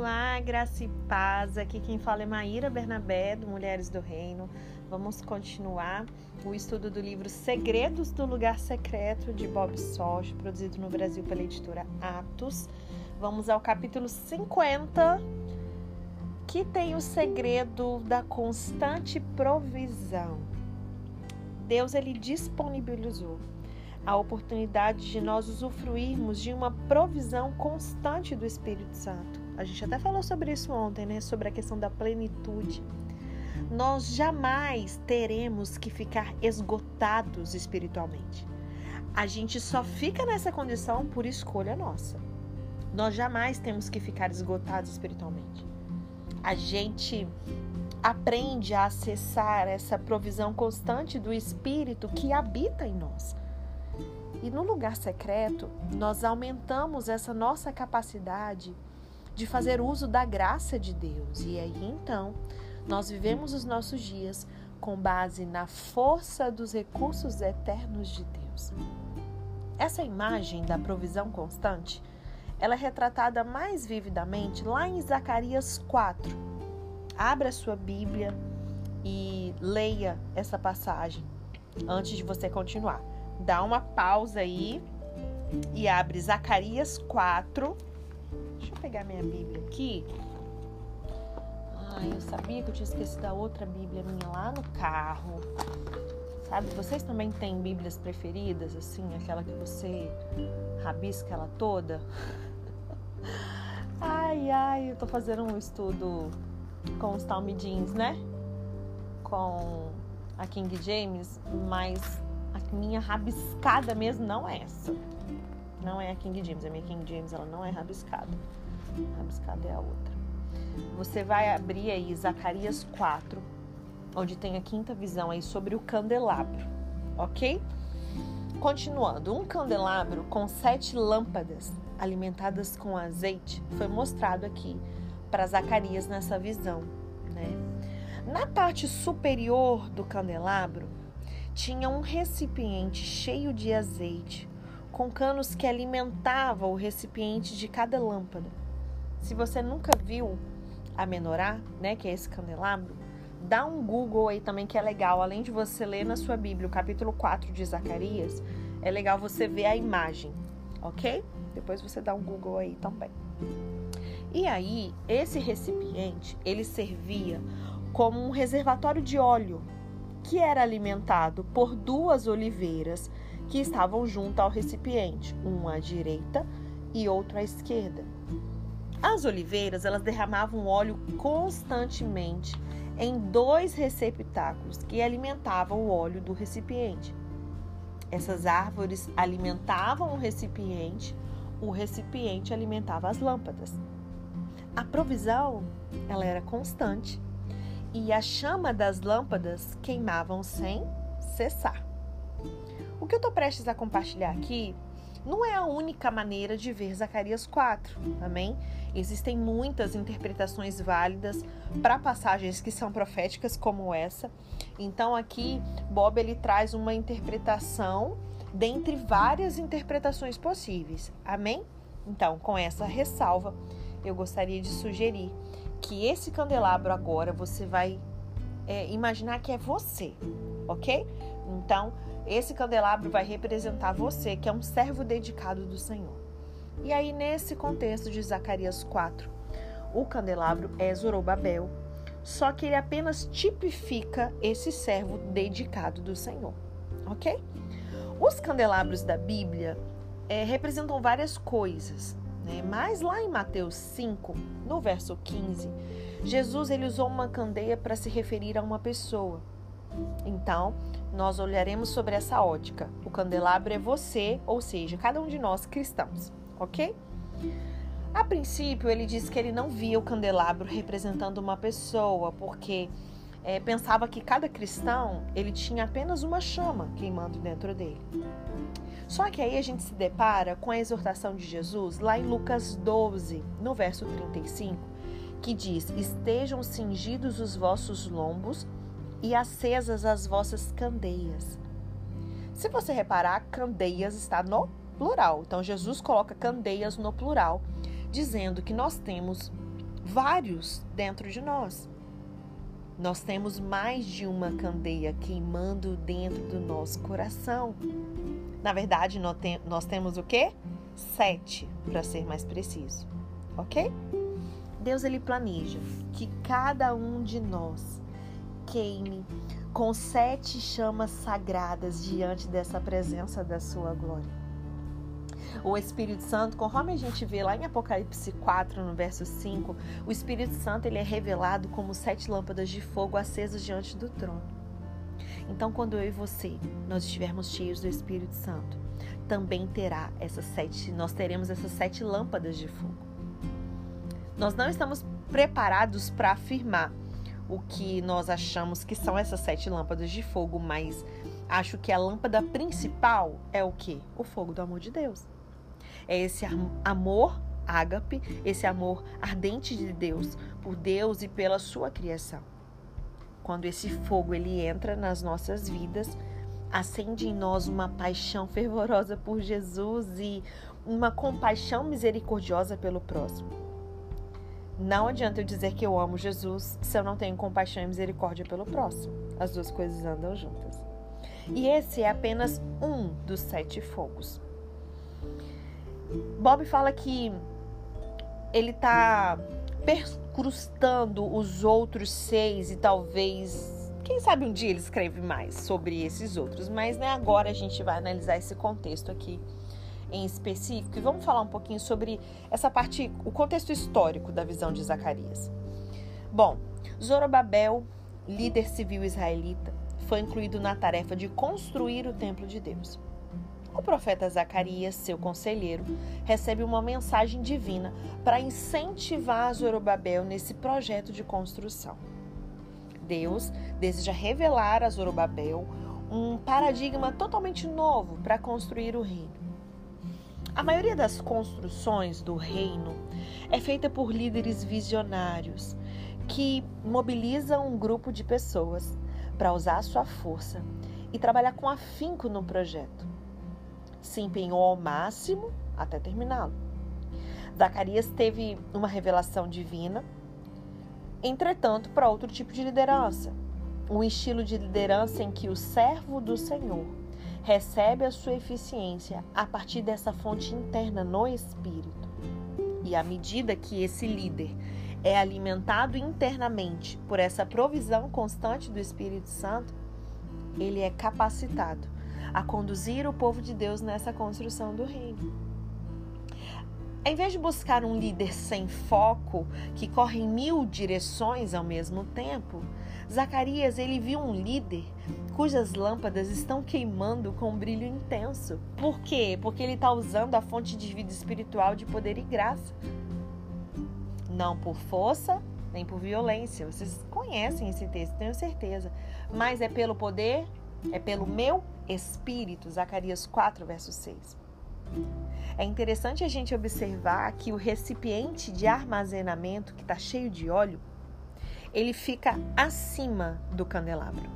Olá, graça e paz. Aqui quem fala é Maíra Bernabé, do Mulheres do Reino. Vamos continuar o estudo do livro Segredos do Lugar Secreto, de Bob Soch, produzido no Brasil pela editora Atos. Vamos ao capítulo 50, que tem o segredo da constante provisão. Deus ele disponibilizou a oportunidade de nós usufruirmos de uma provisão constante do Espírito Santo. A gente até falou sobre isso ontem, né? Sobre a questão da plenitude. Nós jamais teremos que ficar esgotados espiritualmente. A gente só fica nessa condição por escolha nossa. Nós jamais temos que ficar esgotados espiritualmente. A gente aprende a acessar essa provisão constante do Espírito que habita em nós. E no lugar secreto, nós aumentamos essa nossa capacidade de fazer uso da graça de Deus. E aí então, nós vivemos os nossos dias com base na força dos recursos eternos de Deus. Essa imagem da provisão constante, ela é retratada mais vividamente lá em Zacarias 4. Abra sua Bíblia e leia essa passagem antes de você continuar. Dá uma pausa aí e abre Zacarias 4 Deixa eu pegar minha Bíblia aqui. Ai, eu sabia que eu tinha esquecido a outra Bíblia minha lá no carro. Sabe, vocês também têm Bíblias preferidas, assim, aquela que você rabisca ela toda? Ai, ai, eu tô fazendo um estudo com os Talmidins, né? Com a King James, mas a minha rabiscada mesmo não é essa. Não é a King James. A minha King James ela não é rabiscada. Rabiscada é a outra. Você vai abrir aí Zacarias 4, onde tem a quinta visão aí sobre o candelabro, ok? Continuando, um candelabro com sete lâmpadas alimentadas com azeite foi mostrado aqui para Zacarias nessa visão, né? Na parte superior do candelabro tinha um recipiente cheio de azeite com canos que alimentavam o recipiente de cada lâmpada. Se você nunca viu a menorá, né, que é esse candelabro, dá um Google aí também que é legal. Além de você ler na sua Bíblia o capítulo 4 de Zacarias, é legal você ver a imagem, ok? Depois você dá um Google aí também. E aí, esse recipiente, ele servia como um reservatório de óleo que era alimentado por duas oliveiras que estavam junto ao recipiente, um à direita e outro à esquerda. As oliveiras, elas derramavam óleo constantemente em dois receptáculos que alimentavam o óleo do recipiente. Essas árvores alimentavam o recipiente, o recipiente alimentava as lâmpadas. A provisão, ela era constante e a chama das lâmpadas queimavam sem cessar. O que eu estou prestes a compartilhar aqui não é a única maneira de ver Zacarias 4, amém? Existem muitas interpretações válidas para passagens que são proféticas como essa. Então aqui Bob ele traz uma interpretação dentre várias interpretações possíveis. Amém? Então, com essa ressalva, eu gostaria de sugerir que esse candelabro agora você vai é, imaginar que é você, ok? Então, esse candelabro vai representar você, que é um servo dedicado do Senhor. E aí, nesse contexto de Zacarias 4, o candelabro é Zorobabel, só que ele apenas tipifica esse servo dedicado do Senhor, ok? Os candelabros da Bíblia é, representam várias coisas, né? Mas lá em Mateus 5, no verso 15, Jesus ele usou uma candeia para se referir a uma pessoa. Então, nós olharemos sobre essa ótica. O candelabro é você, ou seja, cada um de nós cristãos, ok? A princípio, ele disse que ele não via o candelabro representando uma pessoa, porque é, pensava que cada cristão ele tinha apenas uma chama queimando dentro dele. Só que aí a gente se depara com a exortação de Jesus lá em Lucas 12, no verso 35, que diz: Estejam cingidos os vossos lombos e acesas as vossas candeias. Se você reparar, candeias está no plural. Então Jesus coloca candeias no plural, dizendo que nós temos vários dentro de nós. Nós temos mais de uma candeia queimando dentro do nosso coração. Na verdade, nós temos o quê? Sete, para ser mais preciso. Ok? Deus ele planeja que cada um de nós queime com sete chamas sagradas diante dessa presença da sua glória. O Espírito Santo, conforme a gente vê lá em Apocalipse 4, no verso 5, o Espírito Santo ele é revelado como sete lâmpadas de fogo acesas diante do trono. Então, quando eu e você nós estivermos cheios do Espírito Santo, também terá essas sete, nós teremos essas sete lâmpadas de fogo. Nós não estamos preparados para afirmar o que nós achamos que são essas sete lâmpadas de fogo, mas acho que a lâmpada principal é o que? O fogo do amor de Deus. É esse amor ágape, esse amor ardente de Deus por Deus e pela sua criação. Quando esse fogo ele entra nas nossas vidas, acende em nós uma paixão fervorosa por Jesus e uma compaixão misericordiosa pelo próximo. Não adianta eu dizer que eu amo Jesus se eu não tenho compaixão e misericórdia pelo próximo. As duas coisas andam juntas. E esse é apenas um dos sete fogos. Bob fala que ele está percrustando os outros seis e talvez, quem sabe um dia ele escreve mais sobre esses outros, mas né, agora a gente vai analisar esse contexto aqui em específico e vamos falar um pouquinho sobre essa parte, o contexto histórico da visão de Zacarias. Bom, Zorobabel, líder civil israelita, foi incluído na tarefa de construir o templo de Deus. O profeta Zacarias, seu conselheiro, recebe uma mensagem divina para incentivar Zorobabel nesse projeto de construção. Deus deseja revelar a Zorobabel um paradigma totalmente novo para construir o reino. A maioria das construções do reino é feita por líderes visionários que mobilizam um grupo de pessoas para usar a sua força e trabalhar com afinco no projeto. Se empenhou ao máximo até terminá-lo. Zacarias teve uma revelação divina, entretanto, para outro tipo de liderança, um estilo de liderança em que o servo do Senhor recebe a sua eficiência a partir dessa fonte interna no espírito. E à medida que esse líder é alimentado internamente por essa provisão constante do Espírito Santo, ele é capacitado a conduzir o povo de Deus nessa construção do reino. Em vez de buscar um líder sem foco, que corre em mil direções ao mesmo tempo, Zacarias ele viu um líder cujas lâmpadas estão queimando com um brilho intenso. Por quê? Porque ele está usando a fonte de vida espiritual de poder e graça. Não por força, nem por violência. Vocês conhecem esse texto, tenho certeza. Mas é pelo poder, é pelo meu espírito. Zacarias 4, verso 6. É interessante a gente observar que o recipiente de armazenamento que está cheio de óleo ele fica acima do candelabro.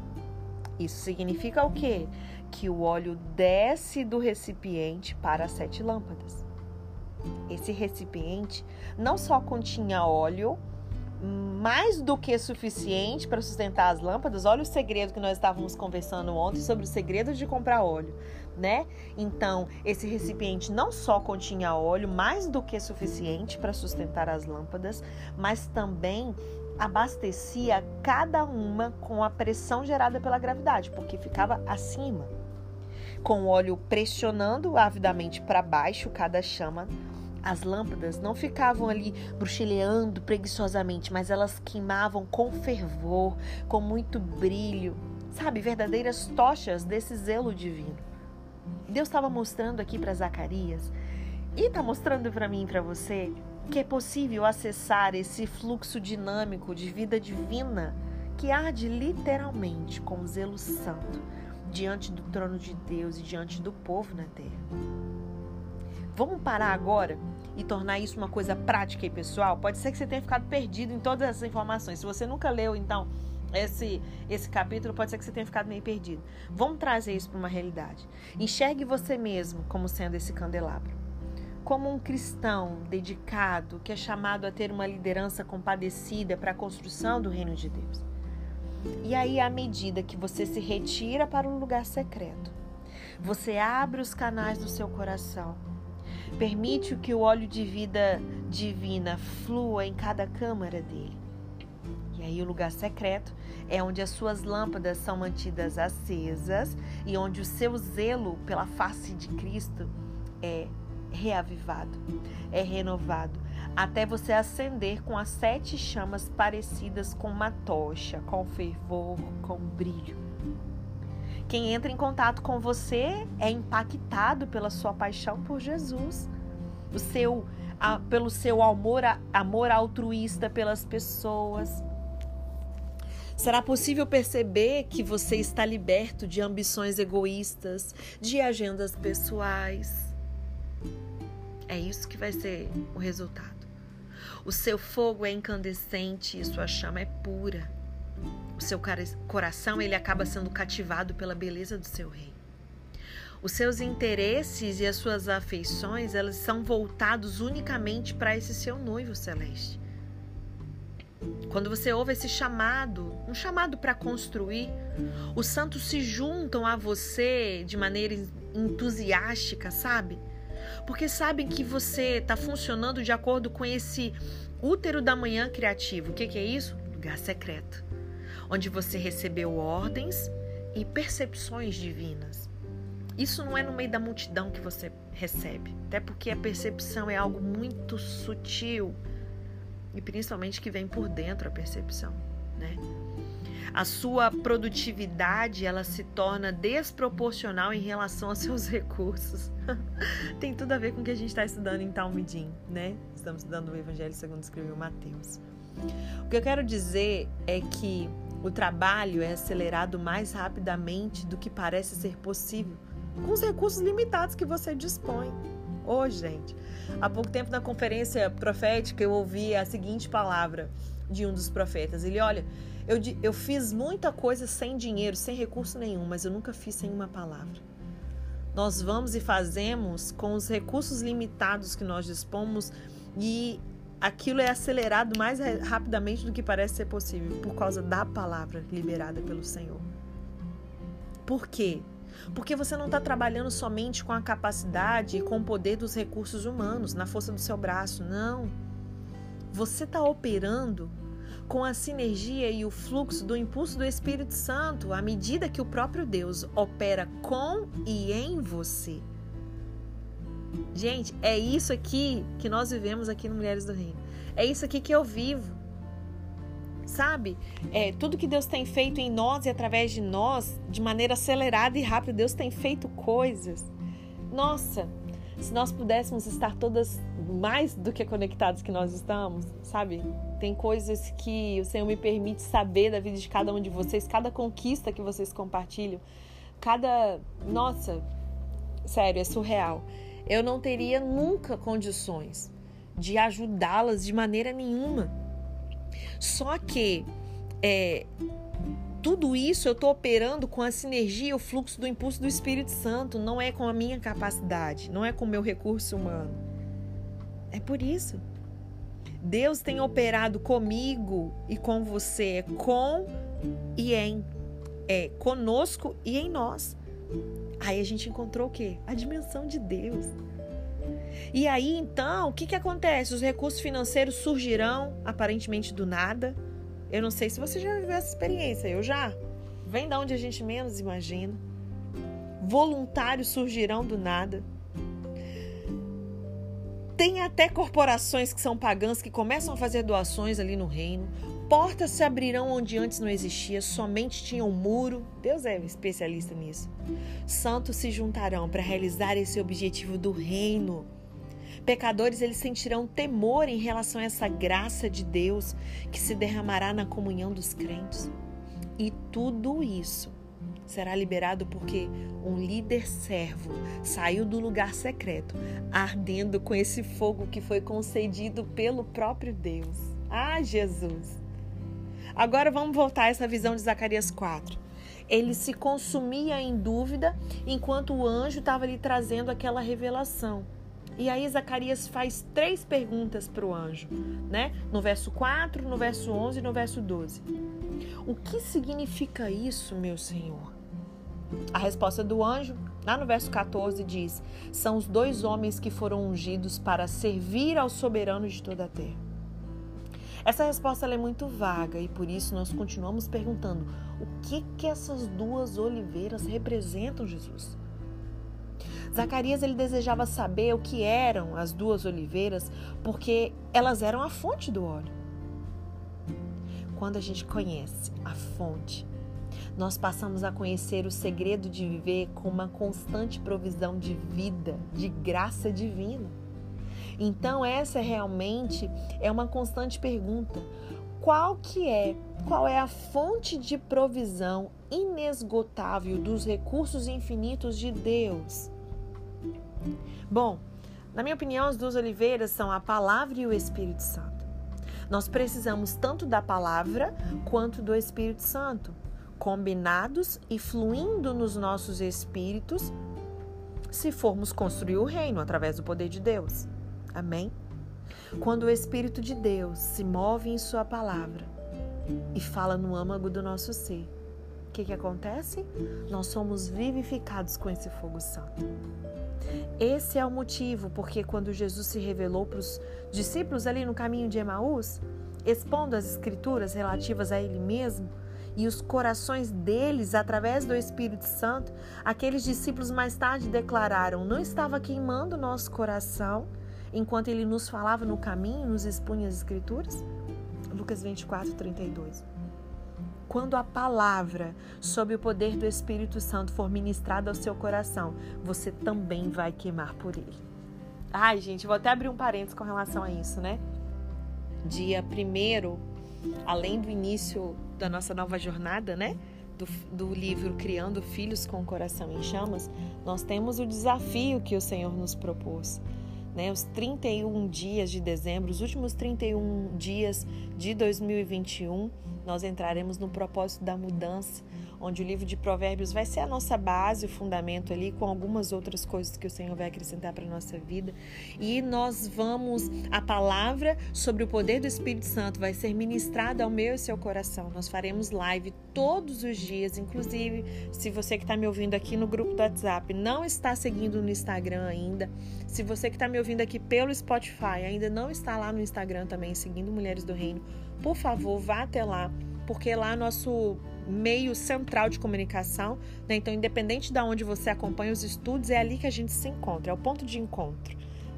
Isso significa o quê? Que o óleo desce do recipiente para as sete lâmpadas. Esse recipiente não só continha óleo, mais do que suficiente para sustentar as lâmpadas. Olha o segredo que nós estávamos conversando ontem sobre o segredo de comprar óleo, né? Então, esse recipiente não só continha óleo, mais do que suficiente para sustentar as lâmpadas, mas também abastecia cada uma com a pressão gerada pela gravidade, porque ficava acima. Com o óleo pressionando avidamente para baixo cada chama, as lâmpadas não ficavam ali bruxeleando preguiçosamente, mas elas queimavam com fervor, com muito brilho, sabe, verdadeiras tochas desse zelo divino. Deus estava mostrando aqui para Zacarias e está mostrando para mim e para você que é possível acessar esse fluxo dinâmico de vida divina que arde literalmente com zelo santo diante do trono de Deus e diante do povo na terra. Vamos parar agora e tornar isso uma coisa prática e pessoal? Pode ser que você tenha ficado perdido em todas essas informações. Se você nunca leu, então, esse, esse capítulo, pode ser que você tenha ficado meio perdido. Vamos trazer isso para uma realidade. Enxergue você mesmo como sendo esse candelabro. Como um cristão dedicado que é chamado a ter uma liderança compadecida para a construção do reino de Deus. E aí, à medida que você se retira para um lugar secreto, você abre os canais do seu coração, permite que o óleo de vida divina flua em cada câmara dele. E aí, o lugar secreto é onde as suas lâmpadas são mantidas acesas e onde o seu zelo pela face de Cristo é reavivado, é renovado, até você acender com as sete chamas parecidas com uma tocha, com fervor, com brilho. Quem entra em contato com você é impactado pela sua paixão por Jesus, o seu, a, pelo seu amor, amor altruísta pelas pessoas. Será possível perceber que você está liberto de ambições egoístas, de agendas pessoais. É isso que vai ser o resultado. O seu fogo é incandescente e sua chama é pura. O seu coração ele acaba sendo cativado pela beleza do seu rei. Os seus interesses e as suas afeições, elas são voltados unicamente para esse seu noivo celeste. Quando você ouve esse chamado, um chamado para construir, os santos se juntam a você de maneira entusiástica, sabe? Porque sabem que você está funcionando de acordo com esse útero da manhã criativo. O que, que é isso? Lugar secreto, onde você recebeu ordens e percepções divinas. Isso não é no meio da multidão que você recebe, até porque a percepção é algo muito sutil e principalmente que vem por dentro a percepção, né? A sua produtividade ela se torna desproporcional em relação aos seus recursos. Tem tudo a ver com o que a gente está estudando em Talmidim, né? Estamos estudando o Evangelho segundo escreveu Mateus. O que eu quero dizer é que o trabalho é acelerado mais rapidamente do que parece ser possível, com os recursos limitados que você dispõe. Ô, oh, gente, há pouco tempo na conferência profética eu ouvi a seguinte palavra de um dos profetas. Ele, olha, eu, eu fiz muita coisa sem dinheiro, sem recurso nenhum, mas eu nunca fiz sem uma palavra. Nós vamos e fazemos com os recursos limitados que nós dispomos e aquilo é acelerado mais rapidamente do que parece ser possível por causa da palavra liberada pelo Senhor. Por quê? Porque você não está trabalhando somente com a capacidade e com o poder dos recursos humanos, na força do seu braço, não. Você está operando com a sinergia e o fluxo do impulso do Espírito Santo à medida que o próprio Deus opera com e em você. Gente, é isso aqui que nós vivemos aqui no Mulheres do Reino. É isso aqui que eu vivo. Sabe? É, tudo que Deus tem feito em nós e através de nós, de maneira acelerada e rápida, Deus tem feito coisas. Nossa, se nós pudéssemos estar todas mais do que conectadas que nós estamos, sabe? Tem coisas que o Senhor me permite saber da vida de cada um de vocês, cada conquista que vocês compartilham, cada. Nossa, sério, é surreal. Eu não teria nunca condições de ajudá-las de maneira nenhuma. Só que é, tudo isso eu estou operando com a sinergia, o fluxo do impulso do Espírito Santo, não é com a minha capacidade, não é com o meu recurso humano. É por isso. Deus tem operado comigo e com você, é com e em, é conosco e em nós. Aí a gente encontrou o quê? A dimensão de Deus. E aí então, o que, que acontece? Os recursos financeiros surgirão aparentemente do nada eu não sei se você já viveu essa experiência, eu já. Vem da onde a gente menos imagina. Voluntários surgirão do nada. Tem até corporações que são pagãs que começam a fazer doações ali no reino. Portas se abrirão onde antes não existia, somente tinha um muro. Deus é especialista nisso. Santos se juntarão para realizar esse objetivo do reino. Pecadores eles sentirão temor em relação a essa graça de Deus que se derramará na comunhão dos crentes. E tudo isso será liberado porque um líder servo saiu do lugar secreto, ardendo com esse fogo que foi concedido pelo próprio Deus. Ah, Jesus! Agora vamos voltar a essa visão de Zacarias 4. Ele se consumia em dúvida enquanto o anjo estava lhe trazendo aquela revelação. E aí Zacarias faz três perguntas para o anjo, né? No verso 4, no verso 11 e no verso 12. O que significa isso, meu Senhor? A resposta do anjo, lá no verso 14, diz: São os dois homens que foram ungidos para servir ao soberano de toda a terra. Essa resposta é muito vaga e por isso nós continuamos perguntando: o que que essas duas oliveiras representam, Jesus? Zacarias ele desejava saber o que eram as duas oliveiras, porque elas eram a fonte do óleo. Quando a gente conhece a fonte, nós passamos a conhecer o segredo de viver com uma constante provisão de vida, de graça divina. Então essa realmente é uma constante pergunta. Qual que é, qual é a fonte de provisão inesgotável dos recursos infinitos de Deus? Bom, na minha opinião, as duas oliveiras são a palavra e o Espírito Santo. Nós precisamos tanto da palavra quanto do Espírito Santo, combinados e fluindo nos nossos espíritos, se formos construir o reino através do poder de Deus. Amém? Quando o Espírito de Deus se move em Sua palavra e fala no âmago do nosso ser, o que, que acontece? Nós somos vivificados com esse fogo santo. Esse é o motivo porque quando Jesus se revelou para os discípulos ali no caminho de Emaús, expondo as escrituras relativas a ele mesmo e os corações deles através do Espírito Santo, aqueles discípulos mais tarde declararam: "Não estava queimando nosso coração enquanto ele nos falava no caminho, nos expunha as escrituras?" Lucas 24, 32 quando a palavra, sob o poder do Espírito Santo, for ministrada ao seu coração, você também vai queimar por ele. Ai, gente, vou até abrir um parênteses com relação a isso, né? Dia primeiro, além do início da nossa nova jornada, né? Do, do, livro Criando Filhos com o Coração em Chamas, nós temos o desafio que o Senhor nos propôs. Né, os 31 dias de dezembro, os últimos 31 dias de 2021, nós entraremos no propósito da mudança, onde o livro de Provérbios vai ser a nossa base, o fundamento ali, com algumas outras coisas que o Senhor vai acrescentar para a nossa vida. E nós vamos, a palavra sobre o poder do Espírito Santo vai ser ministrada ao meu e seu coração. Nós faremos live todos os dias, inclusive, se você que está me ouvindo aqui no grupo do WhatsApp não está seguindo no Instagram ainda, se você que está me ouvindo aqui pelo Spotify ainda não está lá no Instagram também, seguindo Mulheres do Reino, por favor, vá até lá, porque lá nosso meio central de comunicação, né? Então, independente de onde você acompanha os estudos, é ali que a gente se encontra, é o ponto de encontro,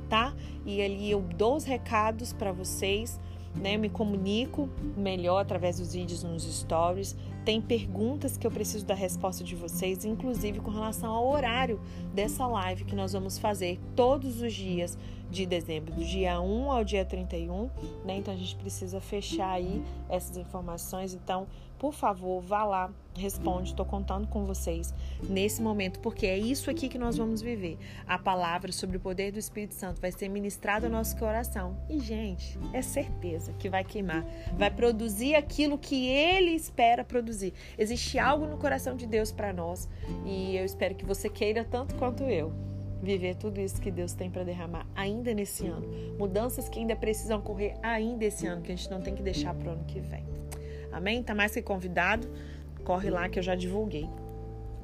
tá? E ali eu dou os recados para vocês, né? Eu me comunico melhor através dos vídeos nos stories. Tem perguntas que eu preciso da resposta de vocês, inclusive com relação ao horário dessa live que nós vamos fazer todos os dias de dezembro, do dia 1 ao dia 31, né? Então a gente precisa fechar aí essas informações. Então, por favor, vá lá, responde. Estou contando com vocês nesse momento, porque é isso aqui que nós vamos viver. A palavra sobre o poder do Espírito Santo vai ser ministrada ao nosso coração. E, gente, é certeza que vai queimar, vai produzir aquilo que ele espera produzir. Existe algo no coração de Deus para nós e eu espero que você queira tanto quanto eu viver tudo isso que Deus tem para derramar ainda nesse ano. Mudanças que ainda precisam ocorrer ainda esse ano, que a gente não tem que deixar para o ano que vem. Amém? Tá mais que convidado. Corre lá que eu já divulguei.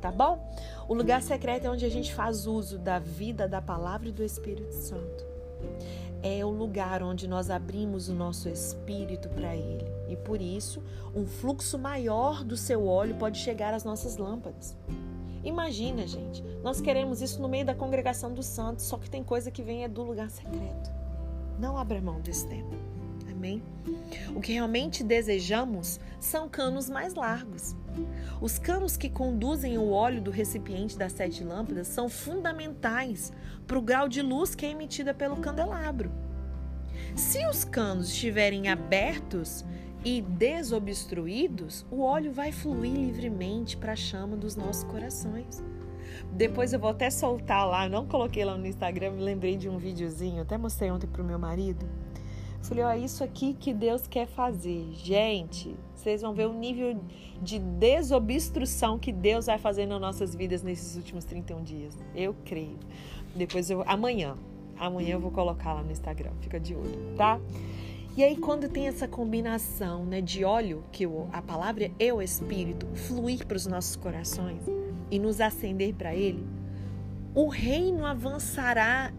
Tá bom? O lugar secreto é onde a gente faz uso da vida, da palavra e do Espírito Santo. É o lugar onde nós abrimos o nosso espírito para Ele. E por isso, um fluxo maior do seu óleo pode chegar às nossas lâmpadas. Imagina, gente, nós queremos isso no meio da congregação dos santos, só que tem coisa que vem é do lugar secreto. Não abra mão desse tempo. Amém? O que realmente desejamos são canos mais largos. Os canos que conduzem o óleo do recipiente das sete lâmpadas são fundamentais para o grau de luz que é emitida pelo candelabro. Se os canos estiverem abertos e desobstruídos, o óleo vai fluir livremente para a chama dos nossos corações. Depois eu vou até soltar lá, não coloquei lá no Instagram, me lembrei de um videozinho, até mostrei ontem pro meu marido. Falei, ó, isso aqui que Deus quer fazer. Gente, vocês vão ver o nível de desobstrução que Deus vai fazer nas nossas vidas nesses últimos 31 dias. Eu creio. Depois eu amanhã Amanhã eu vou colocar lá no Instagram, fica de olho, tá? E aí, quando tem essa combinação né, de óleo, que a palavra é o Espírito, fluir para os nossos corações e nos acender para Ele, o reino avançará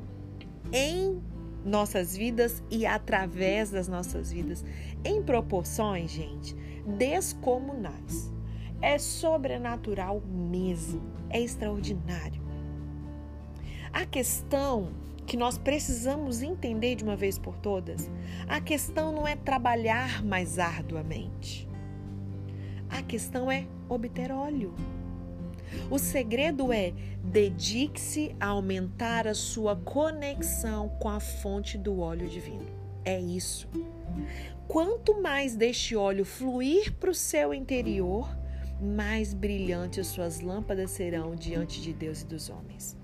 em nossas vidas e através das nossas vidas, em proporções, gente, descomunais. É sobrenatural mesmo, é extraordinário. A questão que nós precisamos entender de uma vez por todas, a questão não é trabalhar mais arduamente. A questão é obter óleo. O segredo é dedique-se a aumentar a sua conexão com a fonte do óleo divino. É isso. Quanto mais deste óleo fluir para o seu interior, mais brilhantes suas lâmpadas serão diante de Deus e dos homens.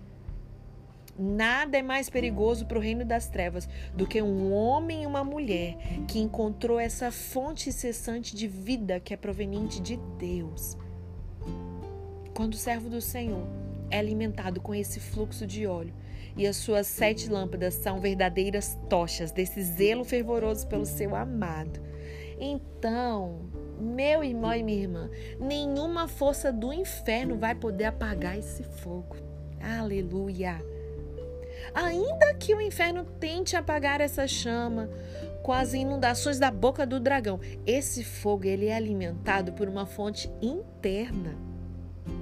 Nada é mais perigoso para o reino das trevas do que um homem e uma mulher que encontrou essa fonte incessante de vida que é proveniente de Deus. Quando o servo do Senhor é alimentado com esse fluxo de óleo e as suas sete lâmpadas são verdadeiras tochas desse zelo fervoroso pelo seu amado, então, meu irmão e minha irmã, nenhuma força do inferno vai poder apagar esse fogo. Aleluia! Ainda que o inferno tente apagar essa chama com as inundações da boca do dragão, esse fogo ele é alimentado por uma fonte interna.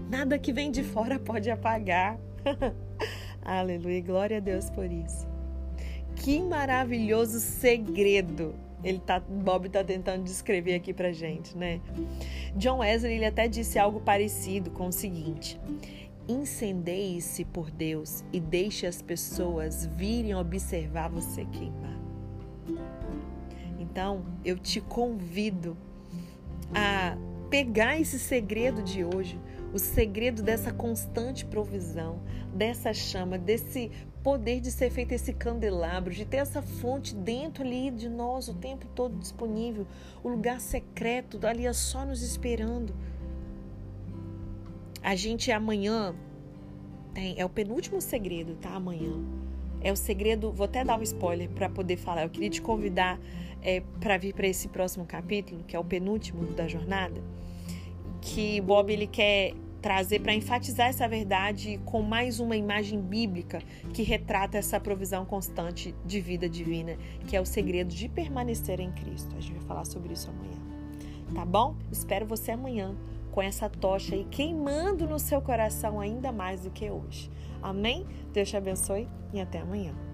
Nada que vem de fora pode apagar. Aleluia, glória a Deus por isso. Que maravilhoso segredo ele tá, Bob está tentando descrever aqui pra gente, né? John Wesley ele até disse algo parecido com o seguinte: Incendeie-se por Deus e deixe as pessoas virem observar você queimar. Então, eu te convido a pegar esse segredo de hoje, o segredo dessa constante provisão, dessa chama, desse poder de ser feito esse candelabro, de ter essa fonte dentro ali de nós o tempo todo disponível, o lugar secreto ali é só nos esperando a gente amanhã tem, é o penúltimo segredo, tá? Amanhã. É o segredo, vou até dar um spoiler para poder falar. Eu queria te convidar é, para vir para esse próximo capítulo, que é o penúltimo da jornada, que Bob ele quer trazer para enfatizar essa verdade com mais uma imagem bíblica que retrata essa provisão constante de vida divina, que é o segredo de permanecer em Cristo. A gente vai falar sobre isso amanhã. Tá bom? Espero você amanhã com essa tocha aí queimando no seu coração ainda mais do que hoje. Amém? Deus te abençoe e até amanhã.